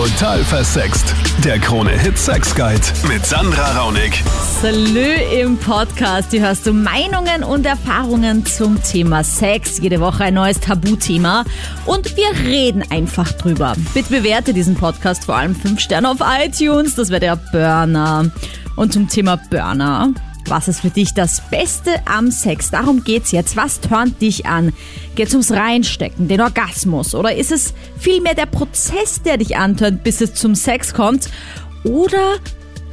Total versext. Der Krone-Hit Sex Guide mit Sandra Raunig. Salü im Podcast. Hier hörst du Meinungen und Erfahrungen zum Thema Sex. Jede Woche ein neues Tabuthema. Und wir reden einfach drüber. Bitte bewerte diesen Podcast vor allem 5 Sterne auf iTunes. Das wäre der Burner. Und zum Thema Burner. Was ist für dich das Beste am Sex? Darum geht's jetzt. Was turnt dich an? Geht's ums Reinstecken, den Orgasmus? Oder ist es vielmehr der Prozess, der dich antörnt, bis es zum Sex kommt? Oder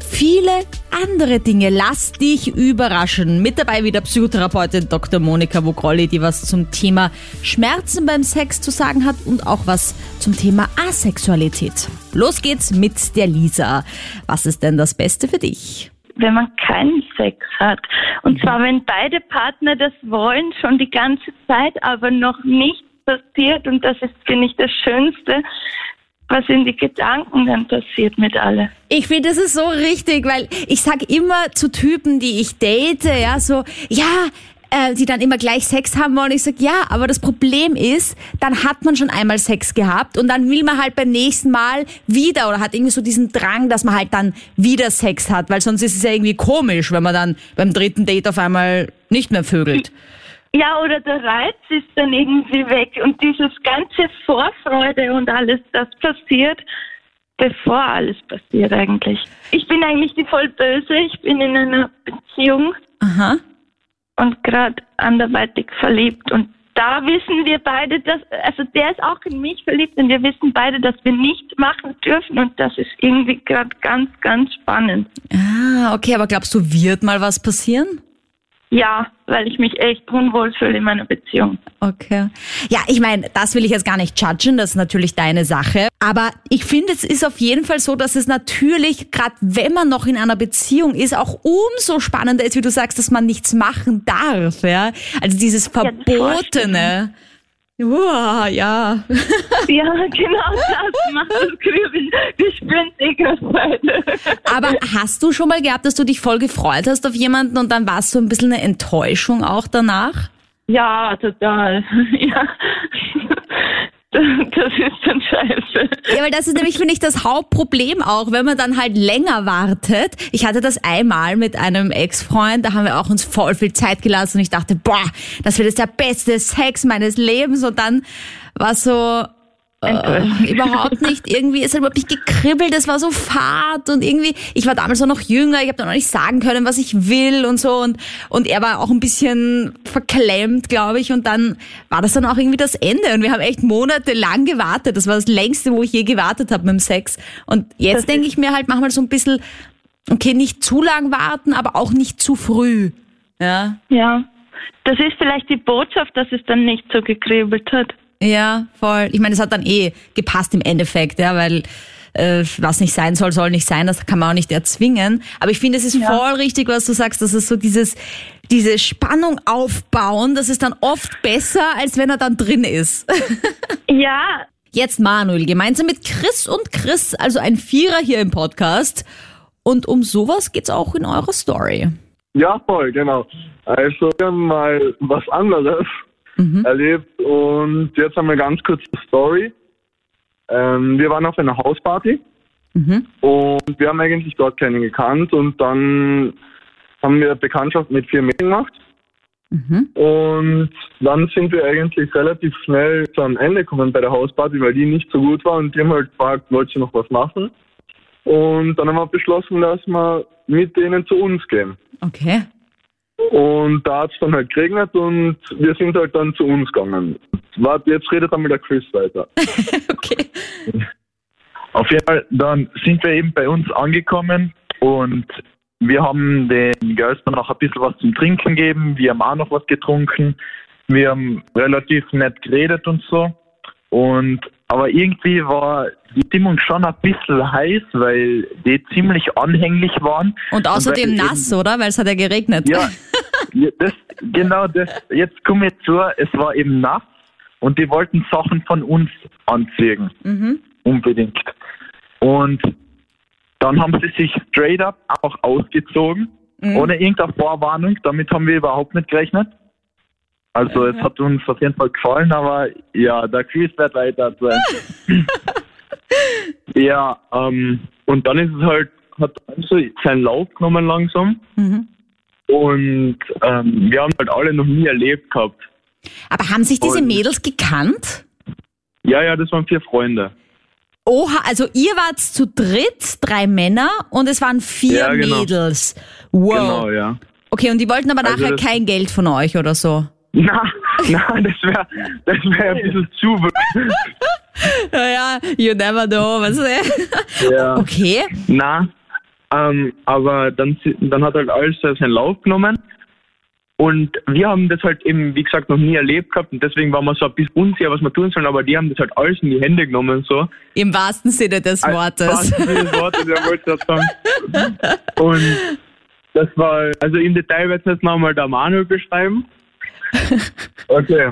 viele andere Dinge. Lass dich überraschen. Mit dabei wieder Psychotherapeutin Dr. Monika Vogrolli, die was zum Thema Schmerzen beim Sex zu sagen hat und auch was zum Thema Asexualität. Los geht's mit der Lisa. Was ist denn das Beste für dich? Wenn man keinen Sex hat. Und zwar, wenn beide Partner das wollen, schon die ganze Zeit, aber noch nichts passiert. Und das ist, finde ich, das Schönste, was in die Gedanken dann passiert mit alle. Ich finde, das ist so richtig, weil ich sag immer zu Typen, die ich date, ja, so, ja, äh, die dann immer gleich Sex haben wollen. Ich sag ja, aber das Problem ist, dann hat man schon einmal Sex gehabt und dann will man halt beim nächsten Mal wieder oder hat irgendwie so diesen Drang, dass man halt dann wieder Sex hat, weil sonst ist es ja irgendwie komisch, wenn man dann beim dritten Date auf einmal nicht mehr vögelt. Ja, oder der Reiz ist dann irgendwie weg und dieses ganze Vorfreude und alles, das passiert, bevor alles passiert eigentlich. Ich bin eigentlich die voll böse, ich bin in einer Beziehung. Aha und gerade anderweitig verliebt. Und da wissen wir beide, dass, also der ist auch in mich verliebt und wir wissen beide, dass wir nichts machen dürfen und das ist irgendwie gerade ganz, ganz spannend. Ah, okay, aber glaubst du, wird mal was passieren? Ja, weil ich mich echt unwohl fühle in meiner Beziehung. Okay. Ja, ich meine, das will ich jetzt gar nicht judgen, das ist natürlich deine Sache. Aber ich finde, es ist auf jeden Fall so, dass es natürlich, gerade wenn man noch in einer Beziehung ist, auch umso spannender ist, wie du sagst, dass man nichts machen darf. Ja? Also dieses Verbotene. Ja, Uah, ja. Ja, genau das macht das spüren eh gerade beide. Aber hast du schon mal gehabt, dass du dich voll gefreut hast auf jemanden und dann war es so ein bisschen eine Enttäuschung auch danach? Ja, total. Ja. Das ist dann scheiße. Ja, weil das ist nämlich, finde ich, das Hauptproblem auch, wenn man dann halt länger wartet. Ich hatte das einmal mit einem Ex-Freund, da haben wir auch uns voll viel Zeit gelassen und ich dachte, boah, das wird jetzt der beste Sex meines Lebens und dann war so, äh, überhaupt nicht. Irgendwie ist er überhaupt nicht gekribbelt. Es war so fad und irgendwie, ich war damals auch noch jünger, ich habe dann noch nicht sagen können, was ich will und so und, und er war auch ein bisschen verklemmt, glaube ich. Und dann war das dann auch irgendwie das Ende und wir haben echt monatelang gewartet. Das war das längste, wo ich je gewartet habe mit dem Sex. Und jetzt denke ich mir halt manchmal so ein bisschen, okay, nicht zu lang warten, aber auch nicht zu früh. Ja. Ja. Das ist vielleicht die Botschaft, dass es dann nicht so gekribbelt hat. Ja, voll. Ich meine, es hat dann eh gepasst im Endeffekt, ja, weil äh, was nicht sein soll, soll nicht sein. Das kann man auch nicht erzwingen. Aber ich finde, es ist ja. voll richtig, was du sagst, dass es so dieses diese Spannung aufbauen, das ist dann oft besser, als wenn er dann drin ist. ja. Jetzt Manuel, gemeinsam mit Chris und Chris, also ein Vierer hier im Podcast. Und um sowas geht's auch in eurer Story. Ja, voll, genau. Also mal was anderes mhm. erlebt. Und jetzt haben wir ganz kurz eine Story. Ähm, wir waren auf einer Hausparty mhm. und wir haben eigentlich dort keinen gekannt und dann haben wir Bekanntschaft mit vier Mädchen gemacht. Mhm. Und dann sind wir eigentlich relativ schnell zu einem Ende gekommen bei der Hausparty, weil die nicht so gut war und die haben halt gefragt, wollt ihr noch was machen? Und dann haben wir beschlossen, dass wir mit denen zu uns gehen. Okay. Und da hat es dann halt geregnet und wir sind halt dann zu uns gegangen. Warte, jetzt redet einmal der Chris weiter. okay. Auf jeden Fall, dann sind wir eben bei uns angekommen und wir haben den Girls dann noch ein bisschen was zum Trinken gegeben. Wir haben auch noch was getrunken. Wir haben relativ nett geredet und so. Und aber irgendwie war die Stimmung schon ein bisschen heiß, weil die ziemlich anhänglich waren. Und außerdem und nass, eben, oder? Weil es hat ja geregnet. Ja, das, genau das. Jetzt komme ich zu, es war eben nass und die wollten Sachen von uns anziehen. Mhm. Unbedingt. Und dann haben sie sich straight up auch ausgezogen, mhm. ohne irgendeine Vorwarnung. Damit haben wir überhaupt nicht gerechnet. Also es hat uns auf jeden Fall gefallen, aber ja, der Chris wird weiter sein. Ja, ähm, und dann ist es halt, hat so seinen Lauf genommen langsam. Mhm. Und ähm, wir haben halt alle noch nie erlebt gehabt. Aber haben sich diese Und- Mädels gekannt? Ja, ja, das waren vier Freunde. Oha, also ihr wart zu dritt, drei Männer und es waren vier Ja, genau. Mädels. Wow. Genau, ja. Okay, und die wollten aber Also nachher kein Geld von euch oder so. Na, na, das wäre das wär ein bisschen zu. Naja, you never know, was Ja. Okay. Na, ähm, aber dann, dann hat halt alles seinen Lauf genommen. Und wir haben das halt eben, wie gesagt, noch nie erlebt gehabt und deswegen waren wir so ein bisschen unsicher, was wir tun sollen, aber die haben das halt alles in die Hände genommen so. Im wahrsten Sinne des Wortes. Was für ein Wort, der wollte das sagen. Und das war, also im Detail wird es jetzt nochmal der Manuel beschreiben. Okay.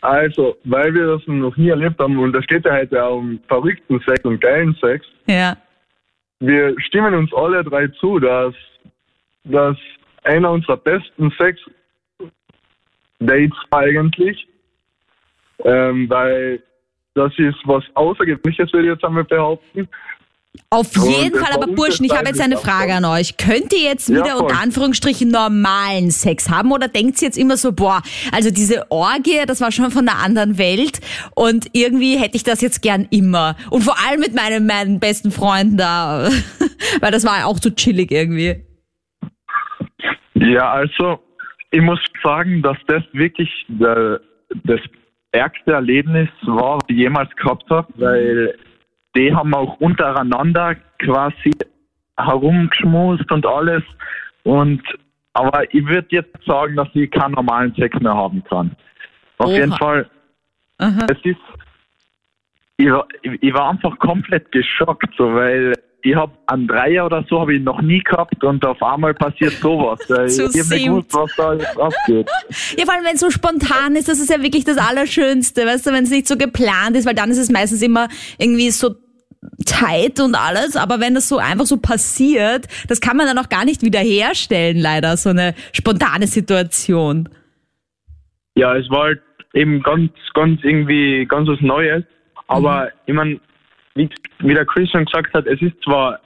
Also, weil wir das noch nie erlebt haben, und da steht ja heute auch um verrückten Sex und geilen Sex, Ja. wir stimmen uns alle drei zu, dass, dass einer unserer besten Sex-Dates eigentlich, ähm, weil das ist was Außergewöhnliches, würde ich jetzt einmal behaupten. Auf Und jeden Fall, aber Burschen, ich habe jetzt eine Frage an euch. Könnt ihr jetzt Ja, wieder voll. unter Anführungsstrichen normalen Sex haben oder denkt ihr jetzt immer so, boah, also diese Orgie, das war schon von einer anderen Welt und irgendwie hätte ich das jetzt gern immer. Und vor allem mit meinen, meinen besten Freunden da, weil das war auch so chillig irgendwie. Ja, also ich muss sagen, dass das wirklich das ärgste Erlebnis war, was ich jemals gehabt habe, weil die haben auch untereinander quasi herumgeschmust und alles. Und aber ich würde jetzt sagen, dass ich keinen normalen Sex mehr haben kann. Auf Oha. jeden Fall. Aha. Es ist ich war, ich war einfach komplett geschockt, so, weil ich habe einen Dreier oder so habe ich noch nie gehabt und auf einmal passiert sowas. Ich habe nicht gewusst, was da jetzt abgeht. Ja, vor allem, wenn es so spontan ist, das ist ja wirklich das Allerschönste, weißt du, wenn es nicht so geplant ist, weil dann ist es meistens immer irgendwie so tight und alles, aber wenn das so einfach so passiert, das kann man dann auch gar nicht wiederherstellen, leider, so eine spontane Situation. Ja, es war halt eben ganz, ganz irgendwie ganz was Neues. Aber ich meine, wie, wie der Chris schon gesagt hat, es ist zwar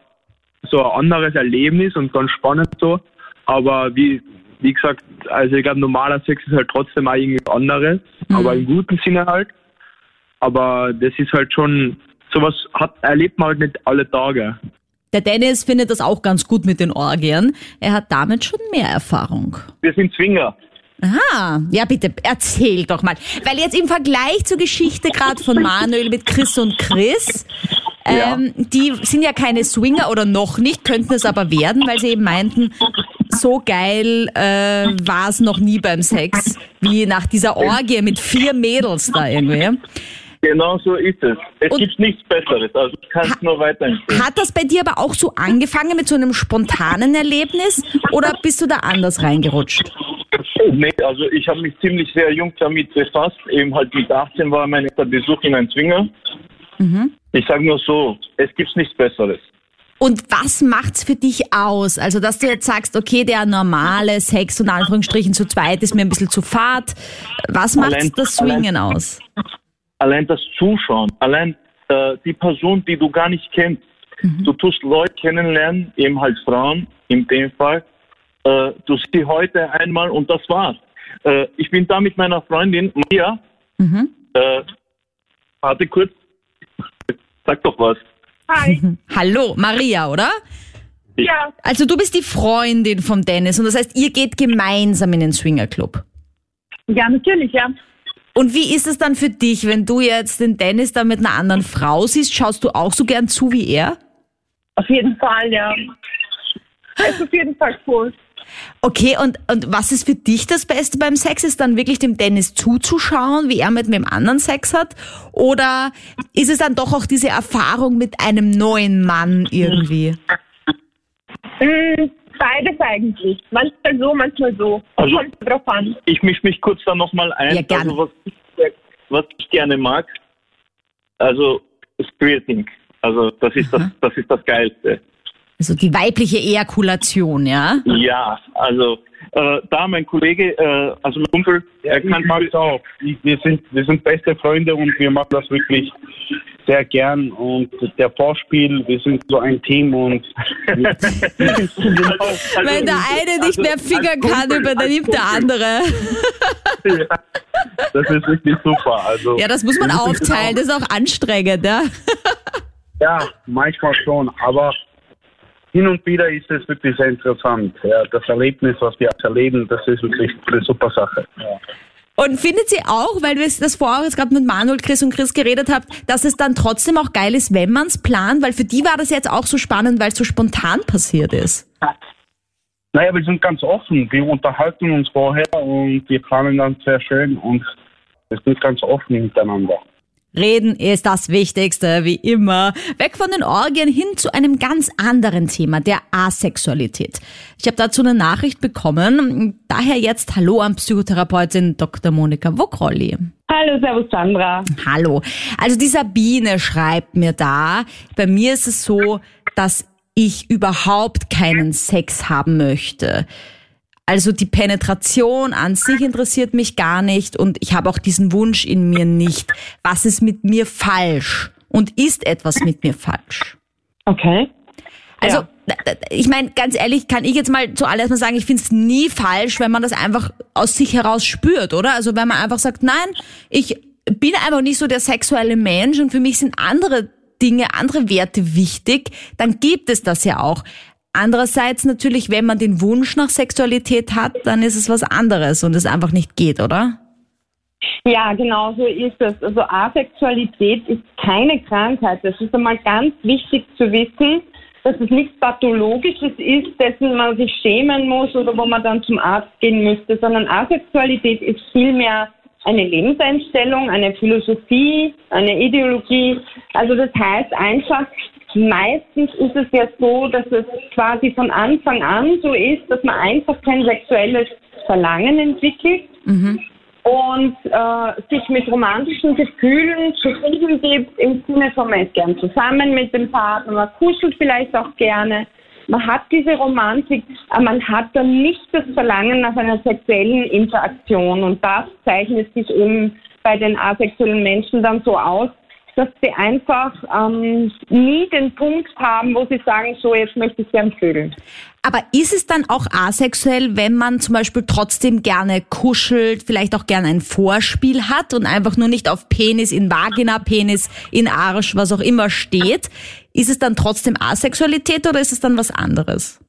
so ein anderes Erlebnis und ganz spannend so, aber wie, wie gesagt, also ich glaube, normaler Sex ist halt trotzdem auch irgendwie anderes, aber im guten Sinne halt. Aber das ist halt schon, sowas hat, erlebt man halt nicht alle Tage. Der Dennis findet das auch ganz gut mit den Orgien. Er hat damit schon mehr Erfahrung. Wir sind Zwinger. Ah, ja bitte, erzähl doch mal. Weil jetzt im Vergleich zur Geschichte gerade von Manuel mit Chris und Chris, ähm, die sind ja keine Swinger oder noch nicht, könnten es aber werden, weil sie eben meinten, so geil äh, war es noch nie beim Sex, wie nach dieser Orgie mit vier Mädels da irgendwie. Genau so ist es. Es Und- gibt nichts Besseres. Also ich kann es nur weiterempfehlen. Hat das bei dir aber auch so angefangen mit so einem spontanen Erlebnis oder bist du da anders reingerutscht? Nee, also ich habe mich ziemlich sehr jung damit befasst. Eben halt mit 18 war mein erster Besuch in ein Zwinger. Ich sage nur so, es gibt nichts Besseres. Und was macht's für dich aus? Also, dass du jetzt sagst, okay, der normale Sex und Anführungsstrichen zu zweit ist mir ein bisschen zu fad. Was macht Allein- das Swingen aus? Allein das Zuschauen, allein äh, die Person, die du gar nicht kennst. Du tust Leute kennenlernen, eben halt Frauen in dem Fall. Äh, du siehst sie heute einmal und das war's. Äh, ich bin da mit meiner Freundin Maria. Äh, warte kurz. Sag doch was. Hi. Hallo, Maria, oder? Ja, Also, du bist die Freundin von Dennis und das heißt, ihr geht gemeinsam in den Swingerclub. ja, natürlich, ja. Und wie ist es dann für dich, wenn du jetzt den Dennis da mit einer anderen Frau siehst? Schaust du auch so gern zu wie er? Auf jeden Fall, ja. Es ist auf jeden Fall cool. Okay, und, und was ist für dich das Beste beim Sex? Ist dann wirklich dem Dennis zuzuschauen, wie er mit dem anderen Sex hat? Oder ist es dann doch auch diese Erfahrung mit einem neuen Mann irgendwie? Beides eigentlich. Manchmal so, manchmal so. Also- Kommt drauf an. Ich mische mich kurz da nochmal ein. Ja, gerne. Also was ich, was ich gerne mag, also Squirting. Also das ist das, das ist das Geilste. Also die weibliche Ejakulation, ja? Ja, also äh, da mein Kollege, äh, also mein Kumpel, Ja, er kann es auch. Ich, wir, sind, wir sind beste Freunde und wir machen das wirklich sehr gern. Und der Vorspiel, wir sind so ein Team und genau, Wenn der eine nicht mehr fingern kann, übernimmt der andere. ja, das ist wirklich super. Also, Ja, das muss man aufteilen, das ist auch anstrengend, ja. Ja, manchmal schon, aber hin und wieder ist es wirklich sehr interessant. Ja, das Erlebnis, was wir erleben, das ist wirklich eine super Sache. Ja. Und findet sie auch, weil wir das vorher jetzt gerade mit Manuel, Chris und Chris geredet habt, dass es dann trotzdem auch geil ist, wenn man es plant? Weil für die war das jetzt auch so spannend, weil es so spontan passiert ist. Naja, wir sind ganz offen. Wir unterhalten uns vorher und wir planen dann sehr schön und wir sind ganz offen miteinander. Reden ist das Wichtigste, wie immer. Weg von den Orgien hin zu einem ganz anderen Thema, der Asexualität. Ich habe dazu eine Nachricht bekommen. Daher jetzt Hallo an Psychotherapeutin Dr. Monika Wokrolli. Hallo, Servus Sandra. Hallo. Also die Sabine schreibt mir da, bei mir ist es so, dass ich überhaupt keinen Sex haben möchte. Also die Penetration an sich interessiert mich gar nicht und ich habe auch diesen Wunsch in mir nicht. Was ist mit mir falsch? Und ist etwas mit mir falsch? Okay. Also, Ja. ich meine, ganz ehrlich, kann ich jetzt mal zuallererst mal sagen, ich finde es nie falsch, wenn man das einfach aus sich heraus spürt, oder? Also wenn man einfach sagt, nein, ich bin einfach nicht so der sexuelle Mensch und für mich sind andere Dinge, andere Werte wichtig, dann gibt es das ja auch. Andererseits natürlich, wenn man den Wunsch nach Sexualität hat, dann ist es was anderes und es einfach nicht geht, oder? Ja, genau so ist es. Also Asexualität ist keine Krankheit. Das ist einmal ganz wichtig zu wissen, dass es nichts Pathologisches ist, dessen man sich schämen muss oder wo man dann zum Arzt gehen müsste, sondern Asexualität ist vielmehr eine Lebenseinstellung, eine Philosophie, eine Ideologie. Also das heißt einfach, meistens ist es ja so, dass es quasi von Anfang an so ist, dass man einfach kein sexuelles Verlangen entwickelt und äh, sich mit romantischen Gefühlen zufrieden gibt, im Sinne von man ist gern zusammen mit dem Partner, man kuschelt vielleicht auch gerne. Man hat diese Romantik, aber man hat dann nicht das Verlangen nach einer sexuellen Interaktion. Und das zeichnet sich eben bei den asexuellen Menschen dann so aus, dass sie einfach ähm, nie den Punkt haben, wo sie sagen, so jetzt möchte ich gern vögeln. Aber ist es dann auch asexuell, wenn man zum Beispiel trotzdem gerne kuschelt, vielleicht auch gerne ein Vorspiel hat und einfach nur nicht auf Penis in Vagina, Penis in Arsch, was auch immer steht? Ist es dann trotzdem Asexualität oder ist es dann was anderes?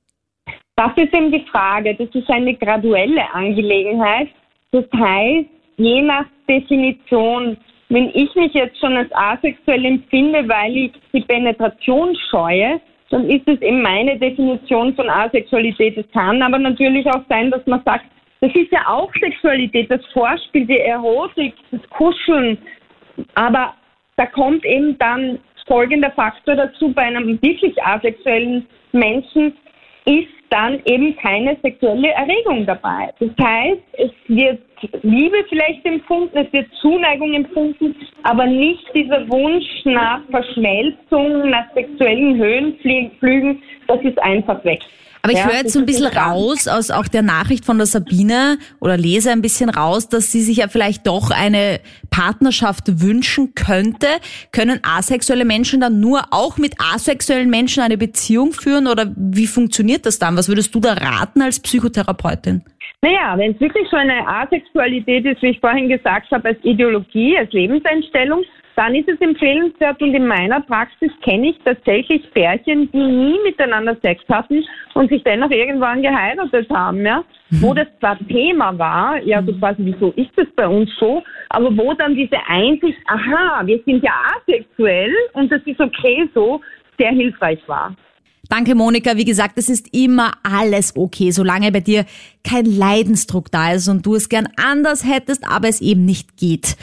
Das ist eben die Frage. Das ist eine graduelle Angelegenheit. Das heißt, je nach Definition, wenn ich mich jetzt schon als asexuell empfinde, weil ich die Penetration scheue, dann ist es eben meine Definition von Asexualität. Es kann aber natürlich auch sein, dass man sagt, das ist ja auch Sexualität, das Vorspiel, die Erotik, das Kuscheln. Aber da kommt eben dann folgender Faktor dazu bei einem wirklich asexuellen Menschen, ist dann eben keine sexuelle Erregung dabei. Das heißt, es wird Liebe vielleicht empfunden, es wird Zuneigung empfunden, aber nicht dieser Wunsch nach Verschmelzung, nach sexuellen Höhenflügen, das ist einfach weg. Aber ich Ja, höre jetzt so ein bisschen raus aus auch der Nachricht von der Sabine oder lese ein bisschen raus, dass sie sich ja vielleicht doch eine Partnerschaft wünschen könnte. Können asexuelle Menschen dann nur auch mit asexuellen Menschen eine Beziehung führen oder wie funktioniert das dann? Was würdest du da raten als Psychotherapeutin? Naja, wenn es wirklich so eine Asexualität ist, wie ich vorhin gesagt habe, als Ideologie, als Lebenseinstellung, dann ist es empfehlenswert und in meiner Praxis kenne ich tatsächlich Pärchen, die nie miteinander Sex hatten und sich dennoch irgendwann geheiratet haben, ja, wo das zwar Thema war, ja, so quasi, wieso ist das bei uns so, aber wo dann diese Einsicht, aha, wir sind ja asexuell und das ist okay so, sehr hilfreich war. Danke, Monika. Wie gesagt, es ist immer alles okay, solange bei dir kein Leidensdruck da ist und du es gern anders hättest, aber es eben nicht geht.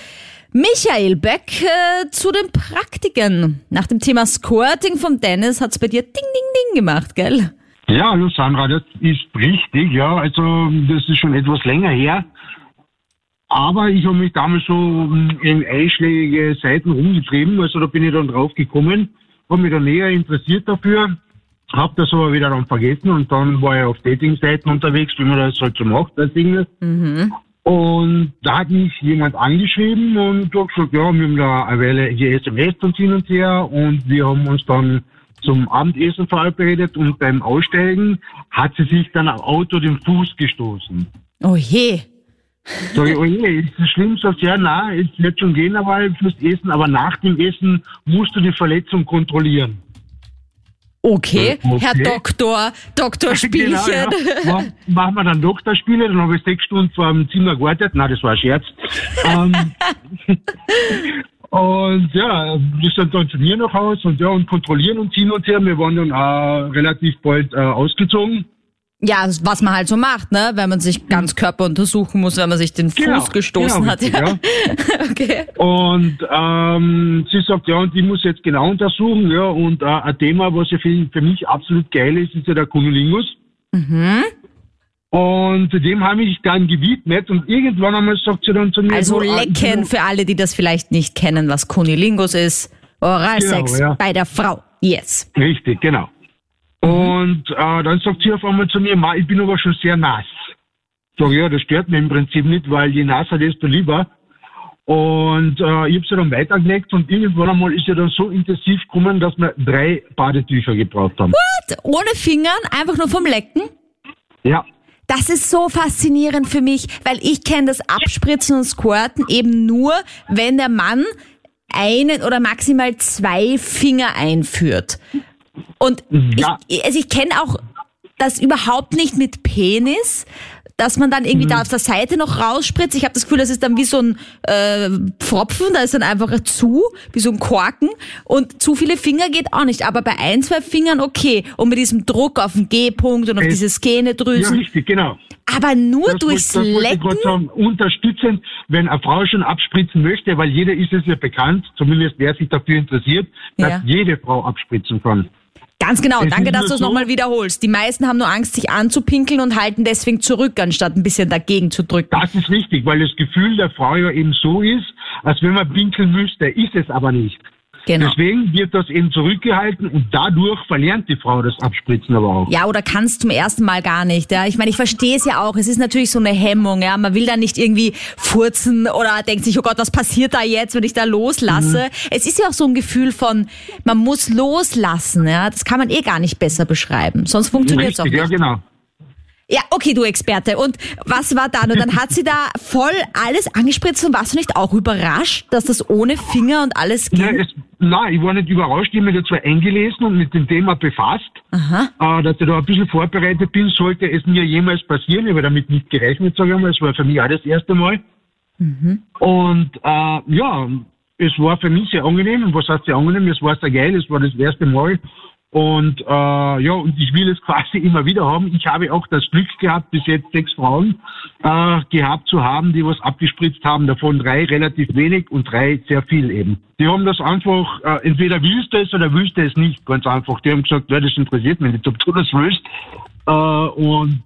Michael Beck äh, zu den Praktiken. Nach dem Thema Squirting von Dennis hat's bei dir Ding, Ding, Ding gemacht, gell? Ja, hallo Sandra, das ist richtig, ja. Also das ist schon etwas länger her. Aber ich habe mich damals so mm, in einschlägige Seiten rumgetrieben, also da bin ich dann drauf gekommen, habe mich dann näher interessiert dafür hab das aber wieder dann vergessen und dann war ich auf Dating-Seiten unterwegs, wie man das halt so macht, das Ding. Mhm. Und da hat mich jemand angeschrieben und hat gesagt, ja, wir haben da eine Weile hier SMS und hin und her und wir haben uns dann zum Abendessen verabredet und beim Aussteigen hat sie sich dann am Auto den Fuß gestoßen. Oh je. Sag ich, oh je, ist das schlimm? Sagt ja, nein, es wird schon gehen, aber fürs Essen, aber nach dem Essen musst du die Verletzung kontrollieren. Okay, Okay. Herr Doktor, Doktor Spielchen. Genau, ja. Mach- Machen wir dann Doktorspiele, dann habe ich sechs Stunden vor dem Zimmer gewartet. Nein, das war ein Scherz. ähm, und ja, wir sind dann zu mir nach Haus und ja, und kontrollieren uns hin und her. Wir waren dann auch relativ bald äh, ausgezogen. Ja, was man halt so macht, ne? Wenn man sich ganz Körper untersuchen muss, wenn man sich den Fuß Genau, gestoßen genau, hat. richtig, Ja. okay. Und ähm, sie sagt, ja, und ich muss jetzt genau untersuchen, ja, und äh, ein Thema, was ja für, für mich absolut geil ist, ist ja der Cunnilingus. Mhm. Und dem habe ich dann gewidmet und irgendwann einmal sagt sie dann zu mir, Also äh, lecken für alle, die das vielleicht nicht kennen, was Kunilingus ist. Oralsex Genau, ja. bei der Frau. Yes. Richtig, genau. Und äh, dann sagt sie auf einmal zu mir, Ma, ich bin aber schon sehr nass. Sag ja, das stört mich im Prinzip nicht, weil je nasser, desto lieber. Und äh, ich habe sie dann weitergelegt und irgendwann einmal ist sie dann so intensiv gekommen, dass wir drei Badetücher gebraucht haben. Ohne Fingern, einfach nur vom Lecken. Ja, Das ist so faszinierend für mich, weil ich kenne das Abspritzen und Squirten eben nur, wenn der Mann einen oder maximal zwei Finger einführt. Und Ja. ich, also ich kenne auch das überhaupt nicht mit Penis, dass man dann irgendwie da auf der Seite noch rausspritzt. Ich habe das Gefühl, das ist dann wie so ein äh, Pfropfen, da ist dann einfach zu, wie so ein Korken. Und zu viele Finger geht auch nicht. Aber bei ein, zwei Fingern okay. Und mit diesem Druck auf den G-Punkt und auf Es- diese ja Skenedrüsen. richtig, genau. Aber nur Das durchs wollte- das ich Lecken? gerade sagen, unterstützend, wenn eine Frau schon abspritzen möchte, weil jeder ist es ja bekannt, zumindest wer sich dafür interessiert, dass Ja. jede Frau abspritzen kann. Ganz genau. Es Danke, dass du es so- nochmal wiederholst. Die meisten haben nur Angst, sich anzupinkeln und halten deswegen zurück, anstatt ein bisschen dagegen zu drücken. Das ist richtig, weil das Gefühl der Frau ja eben so ist, als wenn man pinkeln müsste, ist es aber nicht. Genau. Deswegen wird das eben zurückgehalten und dadurch verlernt die Frau das Abspritzen aber auch. Ja, oder kannst zum ersten Mal gar nicht. Ja. Ich meine, ich verstehe es ja auch. Es ist natürlich so eine Hemmung. Ja. Man will da nicht irgendwie furzen oder denkt sich, oh Gott, was passiert da jetzt, wenn ich da loslasse. Mhm. Es ist ja auch so ein Gefühl von, man muss loslassen. Ja. Das kann man eh gar nicht besser beschreiben. Sonst funktioniert es auch nicht. ja genau. Ja, okay, du Experte. Und was war dann? Und dann hat sie da voll alles angespritzt und warst du nicht auch überrascht, dass das ohne Finger und alles ging? Ja, es, nein, ich war nicht überrascht, ich habe mich dazu eingelesen und mit dem Thema befasst, äh, dass ich da ein bisschen vorbereitet bin, sollte es mir jemals passieren. Ich habe damit nicht gerechnet, sage ich mal. Es war für mich auch das erste Mal. Und äh, ja, es war für mich sehr angenehm. Und was heißt sehr angenehm? Es war sehr geil, es war das erste Mal. Und äh, ja, und ich will es quasi immer wieder haben. Ich habe auch das Glück gehabt, bis jetzt sechs Frauen äh, gehabt zu haben, die was abgespritzt haben. Davon drei relativ wenig und drei sehr viel eben. Die haben das einfach, äh, entweder willst du es oder willst du es nicht, ganz einfach. Die haben gesagt, ja, das interessiert mich nicht, ob du das willst. Äh, und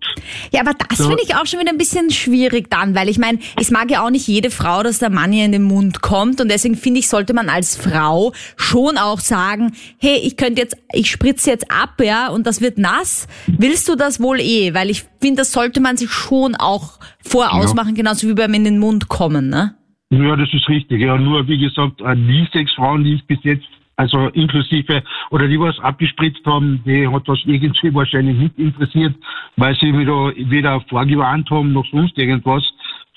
Ja, aber das So. finde ich auch schon wieder ein bisschen schwierig dann, weil ich meine, es mag ja auch nicht jede Frau, dass der Mann ihr in den Mund kommt und deswegen finde ich, sollte man als Frau schon auch sagen, hey, ich könnte jetzt, ich spritze jetzt ab, ja, und das wird nass. Willst du das wohl eh? Weil ich finde, das sollte man sich schon auch vorausmachen, genauso wie beim in den Mund kommen, ne? Ja, das ist richtig. Ja, nur wie gesagt, die sechs Frauen, die ich bis jetzt, also inklusive, oder die was abgespritzt haben, die hat das irgendwie wahrscheinlich nicht interessiert, weil sie wieder weder vorgewarnt haben noch sonst irgendwas.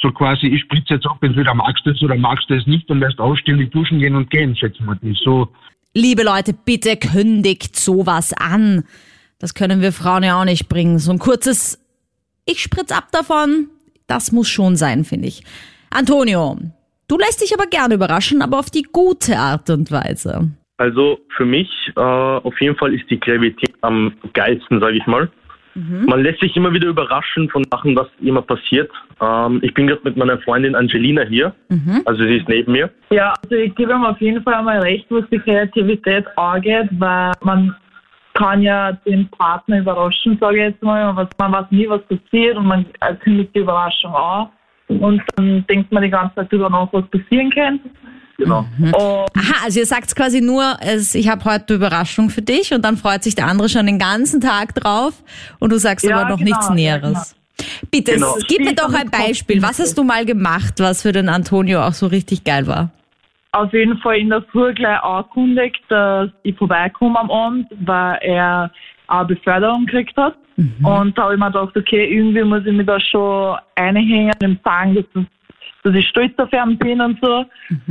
So quasi, ich spritze jetzt ab, entweder magst du es oder magst du es nicht und lässt aufstehen, duschen gehen und gehen, schätzen wir das. So, Liebe Leute, bitte kündigt sowas an. Das können wir Frauen ja auch nicht bringen. So ein kurzes Ich spritz ab davon, das muss schon sein, finde ich. Antonio, du lässt dich aber gerne überraschen, aber auf die gute Art und Weise. Also für mich äh, auf jeden Fall ist die Kreativität am geilsten, sage ich mal. Man lässt sich immer wieder überraschen von Sachen, was immer passiert. Ähm, ich bin gerade mit meiner Freundin Angelina hier, also sie ist neben mir. Ja, also ich gebe ihm auf jeden Fall einmal recht, was die Kreativität angeht, weil man kann ja den Partner überraschen, sage ich jetzt mal. Man weiß, man weiß nie, was passiert und man kündigt die Überraschung an. Und dann denkt man die ganze Zeit drüber nach, was passieren kann. genau. Und Aha, also ihr sagt quasi nur, es, ich habe heute eine Überraschung für dich und dann freut sich der andere schon den ganzen Tag drauf und du sagst Ja, aber noch genau, nichts ja, Näheres. Bitte, Genau. gib mir doch ein Beispiel. Was hast du mal gemacht, was für den Antonio auch so richtig geil war? auf jeden Fall in der Früh gleich angekündigt, dass ich vorbeikomme am Abend, weil er eine Beförderung gekriegt hat. Und da habe ich mir gedacht, okay, irgendwie muss ich mir da schon einhängen und sagen, dass, das, dass ich stolz auf ihn bin und so.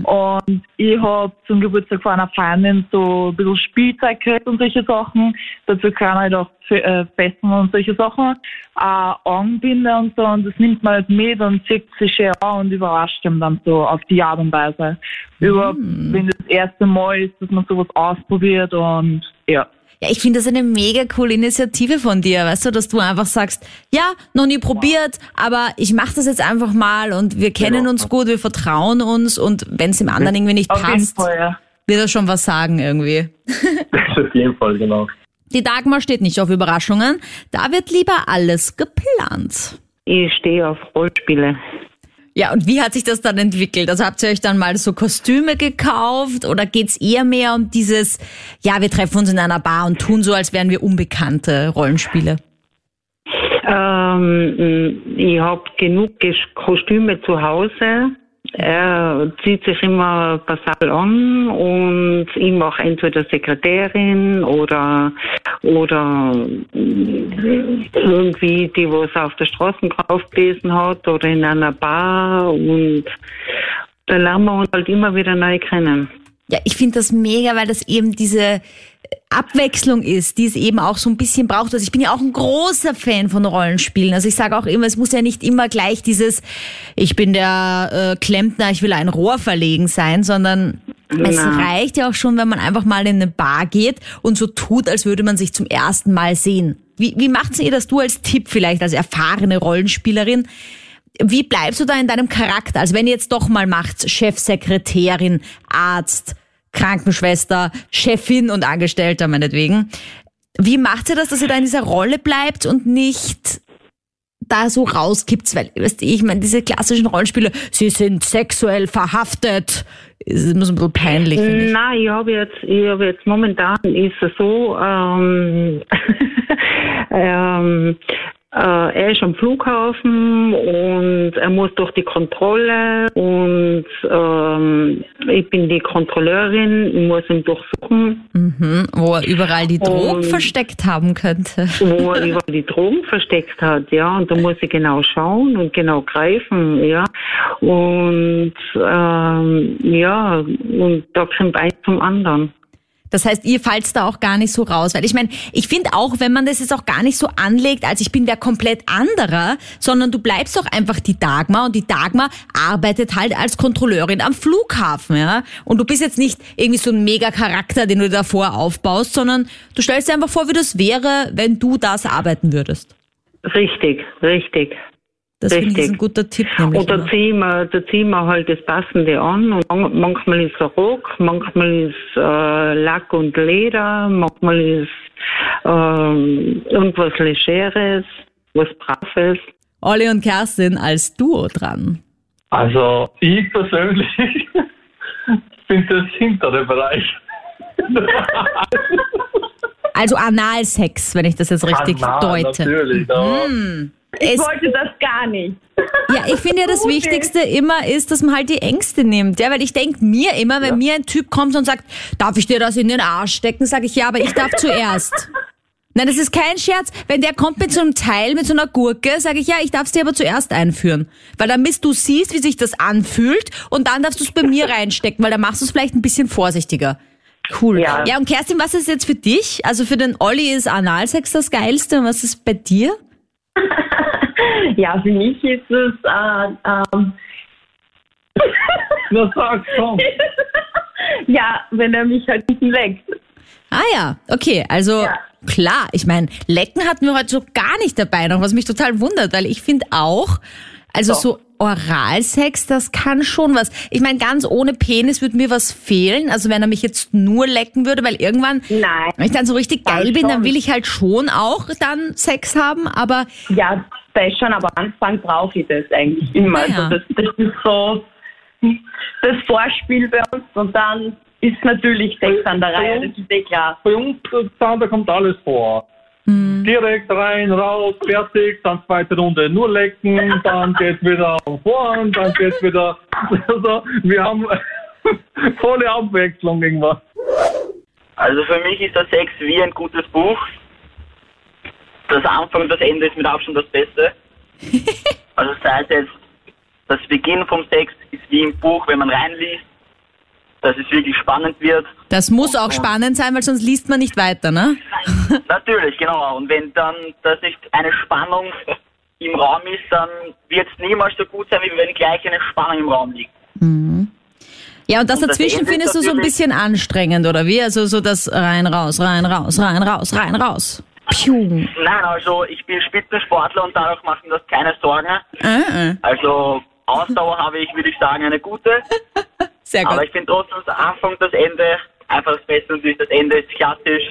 Und ich habe zum Geburtstag von einer Freundin so ein bisschen Spielzeug gekriegt und solche Sachen. Dazu kann halt auch äh, Festen und solche Sachen. Auch Augenbinde und so. Und das nimmt man halt mit und zieht sich an und überrascht ihn dann so auf die Art und Weise. Überhaupt, wenn das erste Mal ist, dass man sowas ausprobiert und ja. Ja, ich finde das eine mega coole Initiative von dir, weißt du, dass du einfach sagst, ja, noch nie probiert, aber ich mache das jetzt einfach mal und wir kennen uns gut, wir vertrauen uns und wenn es dem anderen irgendwie nicht Auf passt, Fall, ja. wird er schon was sagen irgendwie. Das auf jeden Fall, genau. Die Dagmar steht nicht auf Überraschungen, da wird lieber alles geplant. Ich stehe auf Rollspiele. Ja, und wie hat sich das dann entwickelt? Also habt ihr euch dann mal so Kostüme gekauft oder geht's eher mehr um dieses, ja, wir treffen uns in einer Bar und tun so, als wären wir unbekannte Rollenspiele? Ähm, ich habe genug Kostüme zu Hause. Er zieht sich immer basal an und ich mache entweder Sekretärin oder oder mm, irgendwie die, was auf der Straßenkauf gelesen hat oder in einer Bar und da lernen wir uns halt immer wieder neu kennen. Ja, ich finde das mega, weil das eben diese Abwechslung ist, die es eben auch so ein bisschen braucht. Also ich bin ja auch ein großer Fan von Rollenspielen. Also ich sage auch immer, es muss ja nicht immer gleich dieses, ich bin der äh, Klempner, ich will ein Rohr verlegen sein, sondern es Na. reicht ja auch schon, wenn man einfach mal in eine Bar geht und so tut, als würde man sich zum ersten Mal sehen. Wie, wie macht's ihr das du als Tipp vielleicht, als erfahrene Rollenspielerin? Wie bleibst du da in deinem Charakter? Also wenn ihr jetzt doch mal macht, Chefsekretärin, Arzt, Krankenschwester, Chefin und Angestellter meinetwegen. Wie macht ihr das, dass ihr da in dieser Rolle bleibt und nicht da so rauskippt? Weil, weißt du, ich meine, diese klassischen Rollenspiele, sie sind sexuell verhaftet. Das ist immer so ein bisschen peinlich, finde ich. Nein, ich habe jetzt, ich habe jetzt momentan ist es so, ähm, ähm, äh, er ist am Flughafen und er muss durch die Kontrolle und ähm, ich bin die Kontrolleurin, ich muss ihn durchsuchen, Mhm, wo er überall die Drogen Und- versteckt haben könnte. wo er überall die Drogen versteckt hat, ja, und da muss ich genau schauen und genau greifen, ja, und ähm, ja, und da kommt eins zum anderen. Das heißt, ihr fallt da auch gar nicht so raus. Weil ich meine, ich finde auch, wenn man das jetzt auch gar nicht so anlegt, als ich bin der komplett anderer, sondern du bleibst doch einfach die Dagmar und die Dagmar arbeitet halt als Kontrolleurin am Flughafen, ja. Und du bist jetzt nicht irgendwie so ein Mega-Charakter, den du davor aufbaust, sondern du stellst dir einfach vor, wie das wäre, wenn du das arbeiten würdest. Richtig, richtig. Das finde ich Richtig. ist ein guter Tipp. Nämlich Und da ziehen wir, da ziehen wir halt das Passende an. Und man- manchmal ist es Rock, manchmal ist äh, Lack und Leder, manchmal ist ähm, irgendwas Legeres, was Braves. Olli und Kerstin als Duo dran. Also ich persönlich bin das hintere Bereich. Also Analsex, wenn ich das jetzt richtig na, deute. Natürlich, ja. Ich Es- wollte das gar nicht. Ja, ich finde ja das Wichtigste immer ist, dass man halt die Ängste nimmt. Ja, weil ich denke mir immer, wenn mir ein Typ kommt und sagt, darf ich dir das in den Arsch stecken, sage ich ja, aber ich darf zuerst. Nein, das ist kein Scherz. Wenn der kommt mit so einem Teil, mit so einer Gurke, sage ich ja, ich darf es dir aber zuerst einführen. Weil damit du siehst, wie sich das anfühlt und dann darfst du es bei mir reinstecken, weil dann machst du es vielleicht ein bisschen vorsichtiger. Cool. Ja. ja, und Kerstin, was ist jetzt für dich? Also für den Olli ist Analsex das Geilste und was ist bei dir? Ja, für mich ist es, äh, ähm, Na sag schon. ja, wenn er mich halt nicht leckt. Ah ja, okay, also Ja. klar, ich meine, Lecken hatten wir heute so gar nicht dabei noch, was mich total wundert, weil ich finde auch, also so Oralsex, das kann schon was. Ich meine, ganz ohne Penis würde mir was fehlen, also wenn er mich jetzt nur lecken würde, weil irgendwann, Nein. wenn ich dann so richtig geil bin, dann will ich halt schon auch dann Sex haben, aber Ja, das schon, aber am Anfang brauche ich das eigentlich immer. Ah, ja. Also das, das ist so, das Vorspiel bei uns und dann ist natürlich Sex an der Reihe, das ist eh klar. Bei uns, da kommt alles vor. Direkt rein, raus, fertig, dann zweite Runde nur lecken, dann geht's wieder vorn, dann geht's wieder. Also, wir haben volle Abwechslung irgendwas. Also für mich ist der Sex wie ein gutes Buch. Das Anfang und das Ende ist mit Abstand das Beste. Also sei es jetzt, das Beginn vom Sex ist wie im Buch, wenn man reinliest, dass es wirklich spannend wird. Das muss auch spannend sein, weil sonst liest man nicht weiter, ne? Natürlich, genau. Und wenn dann das nicht eine Spannung im Raum ist, dann wird es niemals so gut sein, wie wenn gleich eine Spannung im Raum liegt. Ja, und das Und das dazwischen ist findest du so ein bisschen anstrengend, oder wie? Also so das rein, raus, rein, raus, rein, raus, rein, raus. Piu. Nein, also ich bin Spitzensportler und dadurch machen das keine Sorgen. Äh, Also Ausdauer habe ich, würde ich sagen, eine gute. Sehr gut. Aber ich finde trotzdem das Anfang, das Ende einfach das Beste und das Ende ist klassisch.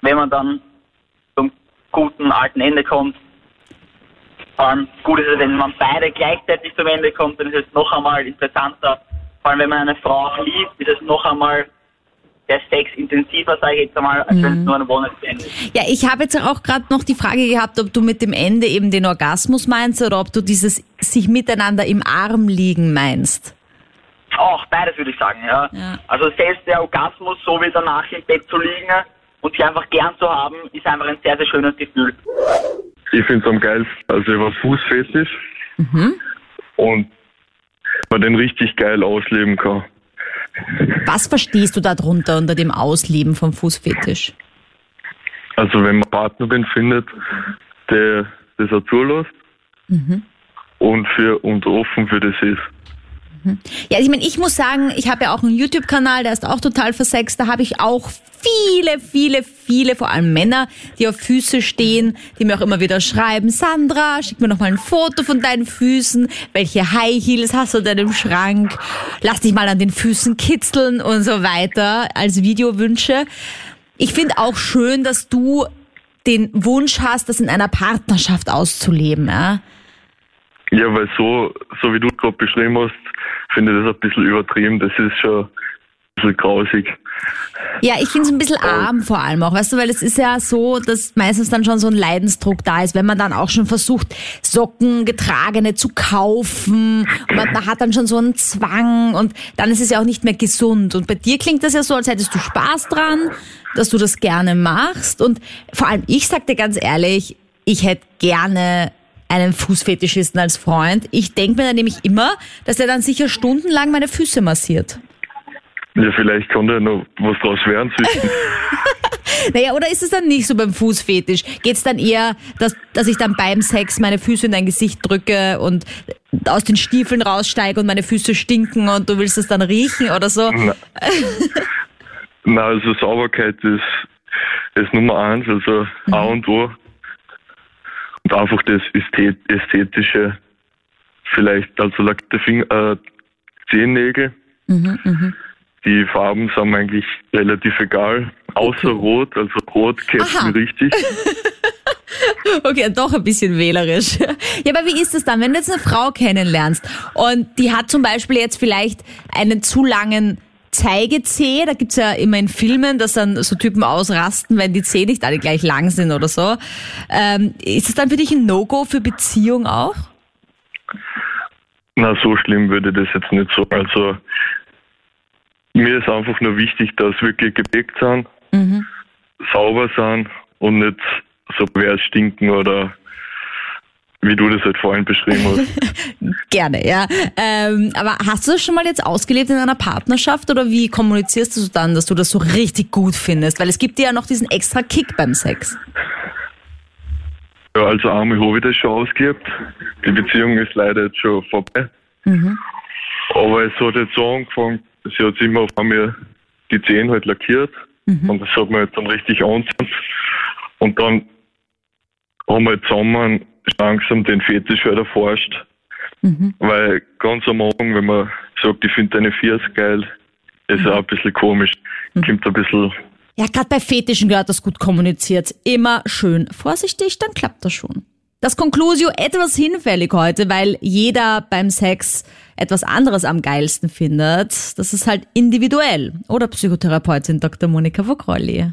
Wenn man dann zum guten alten Ende kommt. Ähm, gut ist es, wenn man beide gleichzeitig zum Ende kommt, dann ist es noch einmal interessanter. Vor allem, wenn man eine Frau liebt, ist es noch einmal der Sex intensiver, sage ich jetzt einmal, als wenn es nur ein One-Night-Stand ist. Ja, ich habe jetzt auch gerade noch die Frage gehabt, ob du mit dem Ende eben den Orgasmus meinst oder ob du dieses sich miteinander im Arm liegen meinst. Auch beides würde ich sagen, ja. Ja. Also selbst der Orgasmus, so wie danach im Bett zu liegen und sie einfach gern zu haben, ist einfach ein sehr, sehr schönes Gefühl. Ich finde es am geilsten, also über Fußfetisch und man den richtig geil ausleben kann. Was verstehst du darunter unter dem Ausleben vom Fußfetisch? Also wenn man Partnerin findet, der das auch zulässt und für und offen für das ist. Ja, ich meine, ich muss sagen, ich habe ja auch einen YouTube-Kanal, der ist auch total versext. Da habe ich auch viele, viele, viele, vor allem Männer, die auf Füße stehen, die mir auch immer wieder schreiben, Sandra, schick mir noch mal ein Foto von deinen Füßen. Welche High Heels hast du denn im Schrank? Lass dich mal an den Füßen kitzeln und so weiter als Videowünsche. Ich finde auch schön, dass du den Wunsch hast, das in einer Partnerschaft auszuleben. Ja? Ja, weil so, so wie du gerade beschrieben hast, finde das ein bisschen übertrieben. Das ist schon ein bisschen grausig. Ja, ich finde es ein bisschen arm vor allem auch, weißt du, weil es ist ja so, dass meistens dann schon so ein Leidensdruck da ist, wenn man dann auch schon versucht, Socken, getragene zu kaufen. Und man, man hat dann schon so einen Zwang und dann ist es ja auch nicht mehr gesund. Und bei dir klingt das ja so, als hättest du Spaß dran, dass du das gerne machst. Und vor allem, ich sag dir ganz ehrlich, ich hätte gerne einen Fußfetischisten als Freund. Ich denke mir dann nämlich immer, dass er dann sicher stundenlang meine Füße massiert. Ja, vielleicht kann da noch was draus werden. Naja, oder ist es dann nicht so beim Fußfetisch? Geht es dann eher, dass, dass ich dann beim Sex meine Füße in dein Gesicht drücke und aus den Stiefeln raussteige und meine Füße stinken und du willst es dann riechen oder so? Na, na also Sauberkeit ist, ist Nummer eins, also A und O. Und einfach das Ästhet Ästhetische, vielleicht, also lackierte Finger, äh, Zehennägel. Mhm, mhm. Die Farben sind mir eigentlich relativ egal, außer Rot. Also Rot mir richtig. Okay, doch ein bisschen wählerisch. Ja, aber wie ist es dann, wenn du jetzt eine Frau kennenlernst und die hat zum Beispiel jetzt vielleicht einen zu langen Zeigezeh, da gibt's ja immer in Filmen, dass dann so Typen ausrasten, wenn die Zehen nicht alle gleich lang sind oder so. Ähm, ist es dann für dich ein No-Go für Beziehung auch? Na, so schlimm würde das jetzt nicht so. Also mir ist einfach nur wichtig, dass wirklich gepickt sind, sauber sind und nicht so pervers stinken oder wie du das halt vorhin beschrieben hast. Gerne, ja. Ähm, aber hast du das schon mal jetzt ausgelebt in einer Partnerschaft oder wie kommunizierst du dann, dass du das so richtig gut findest? Weil es gibt dir ja noch diesen extra Kick beim Sex. ja, also einmal habe ich das schon ausgelebt. Die Beziehung ist leider jetzt schon vorbei. Aber es hat jetzt so angefangen, sie hat immer auf einmal die Zehen halt lackiert und das hat mir halt dann richtig angezogen. Und dann haben wir zusammen langsam den Fetisch halt erforscht. Weil ganz am Anfang, wenn man sagt, ich finde deine Fiers geil, ist auch ein bisschen komisch. Kommt ein bisschen, Ja, gerade bei Fetischen gehört das gut kommuniziert. Immer schön vorsichtig, dann klappt das schon. Das Conclusio etwas hinfällig heute, weil jeder beim Sex etwas anderes am geilsten findet. Das ist halt individuell. Oder Psychotherapeutin Dr. Monika Vogrolli.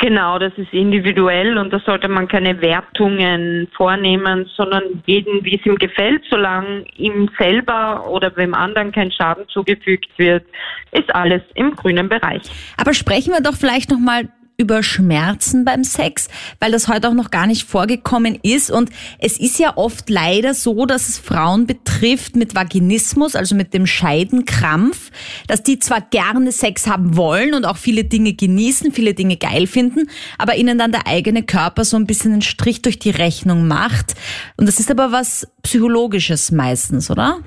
Genau, das ist individuell und da sollte man keine Wertungen vornehmen, sondern jeden, wie es ihm gefällt, solange ihm selber oder dem anderen kein Schaden zugefügt wird, ist alles im grünen Bereich. Aber sprechen wir doch vielleicht nochmal über Schmerzen beim Sex, weil das heute auch noch gar nicht vorgekommen ist. Und es ist ja oft leider so, dass es Frauen betrifft mit Vaginismus, also mit dem Scheidenkrampf, dass die zwar gerne Sex haben wollen und auch viele Dinge genießen, viele Dinge geil finden, aber ihnen dann der eigene Körper so ein bisschen einen Strich durch die Rechnung macht. Und das ist aber was Psychologisches meistens, oder?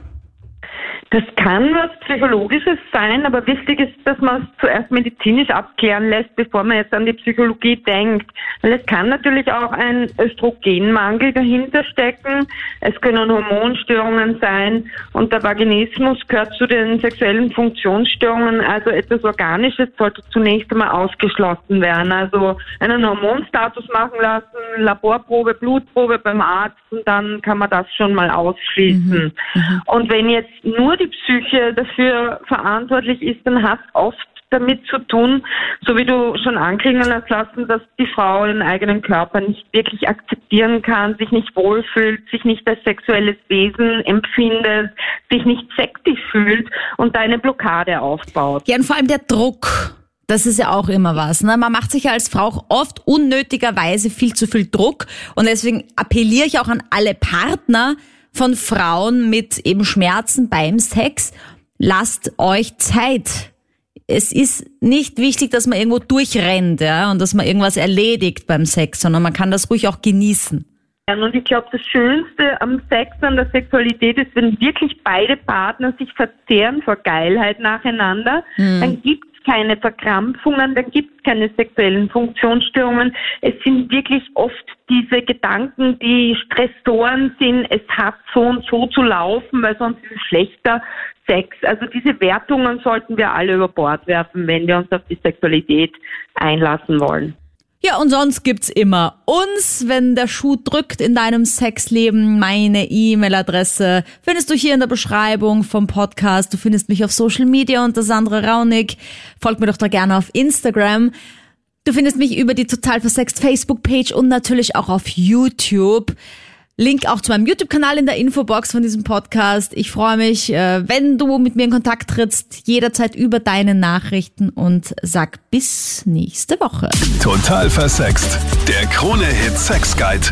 Das kann was Psychologisches sein, aber wichtig ist, dass man es zuerst medizinisch abklären lässt, bevor man jetzt an die Psychologie denkt. Weil es kann natürlich auch ein Östrogenmangel dahinter stecken. Es können Hormonstörungen sein und der Vaginismus gehört zu den sexuellen Funktionsstörungen. Also etwas Organisches sollte zunächst einmal ausgeschlossen werden. Also einen Hormonstatus machen lassen, Laborprobe, Blutprobe beim Arzt und dann kann man das schon mal ausschließen. Mhm. Mhm. Und wenn jetzt nur die Psyche dafür verantwortlich ist, dann hat oft damit zu tun, so wie du schon anklingen hast lassen, dass die Frau ihren eigenen Körper nicht wirklich akzeptieren kann, sich nicht wohlfühlt, sich nicht als sexuelles Wesen empfindet, sich nicht sexy fühlt und da eine Blockade aufbaut. Ja, und vor allem der Druck. Das ist ja auch immer was. Ne? Man macht sich ja als Frau oft unnötigerweise viel zu viel Druck. Und deswegen appelliere ich auch an alle Partner, von Frauen mit eben Schmerzen beim Sex. Lasst euch Zeit. Es ist nicht wichtig, dass man irgendwo durchrennt ja, und dass man irgendwas erledigt beim Sex, sondern man kann das ruhig auch genießen. Ja, und ich glaube, das Schönste am Sex, an der Sexualität ist, wenn wirklich beide Partner sich verzehren vor Geilheit nacheinander, mhm. dann gibt keine Verkrampfungen, dann gibt es keine sexuellen Funktionsstörungen. Es sind wirklich oft diese Gedanken, die Stressoren sind, es hat so und so zu laufen, weil sonst ist es schlechter Sex. Also diese Wertungen sollten wir alle über Bord werfen, wenn wir uns auf die Sexualität einlassen wollen. Ja, und sonst gibt's immer uns, wenn der Schuh drückt in deinem Sexleben. Meine E-Mail-Adresse findest du hier in der Beschreibung vom Podcast. Du findest mich auf Social Media unter Sandra Raunig. Folgt mir doch da gerne auf Instagram. Du findest mich über die total versext Facebook-Page und natürlich auch auf YouTube. Link auch zu meinem YouTube-Kanal in der Infobox von diesem Podcast. Ich freue mich, äh, wenn du mit mir in Kontakt trittst, jederzeit über deine Nachrichten und sag bis nächste Woche. Total versext. Der Krone-Hit Sex Guide.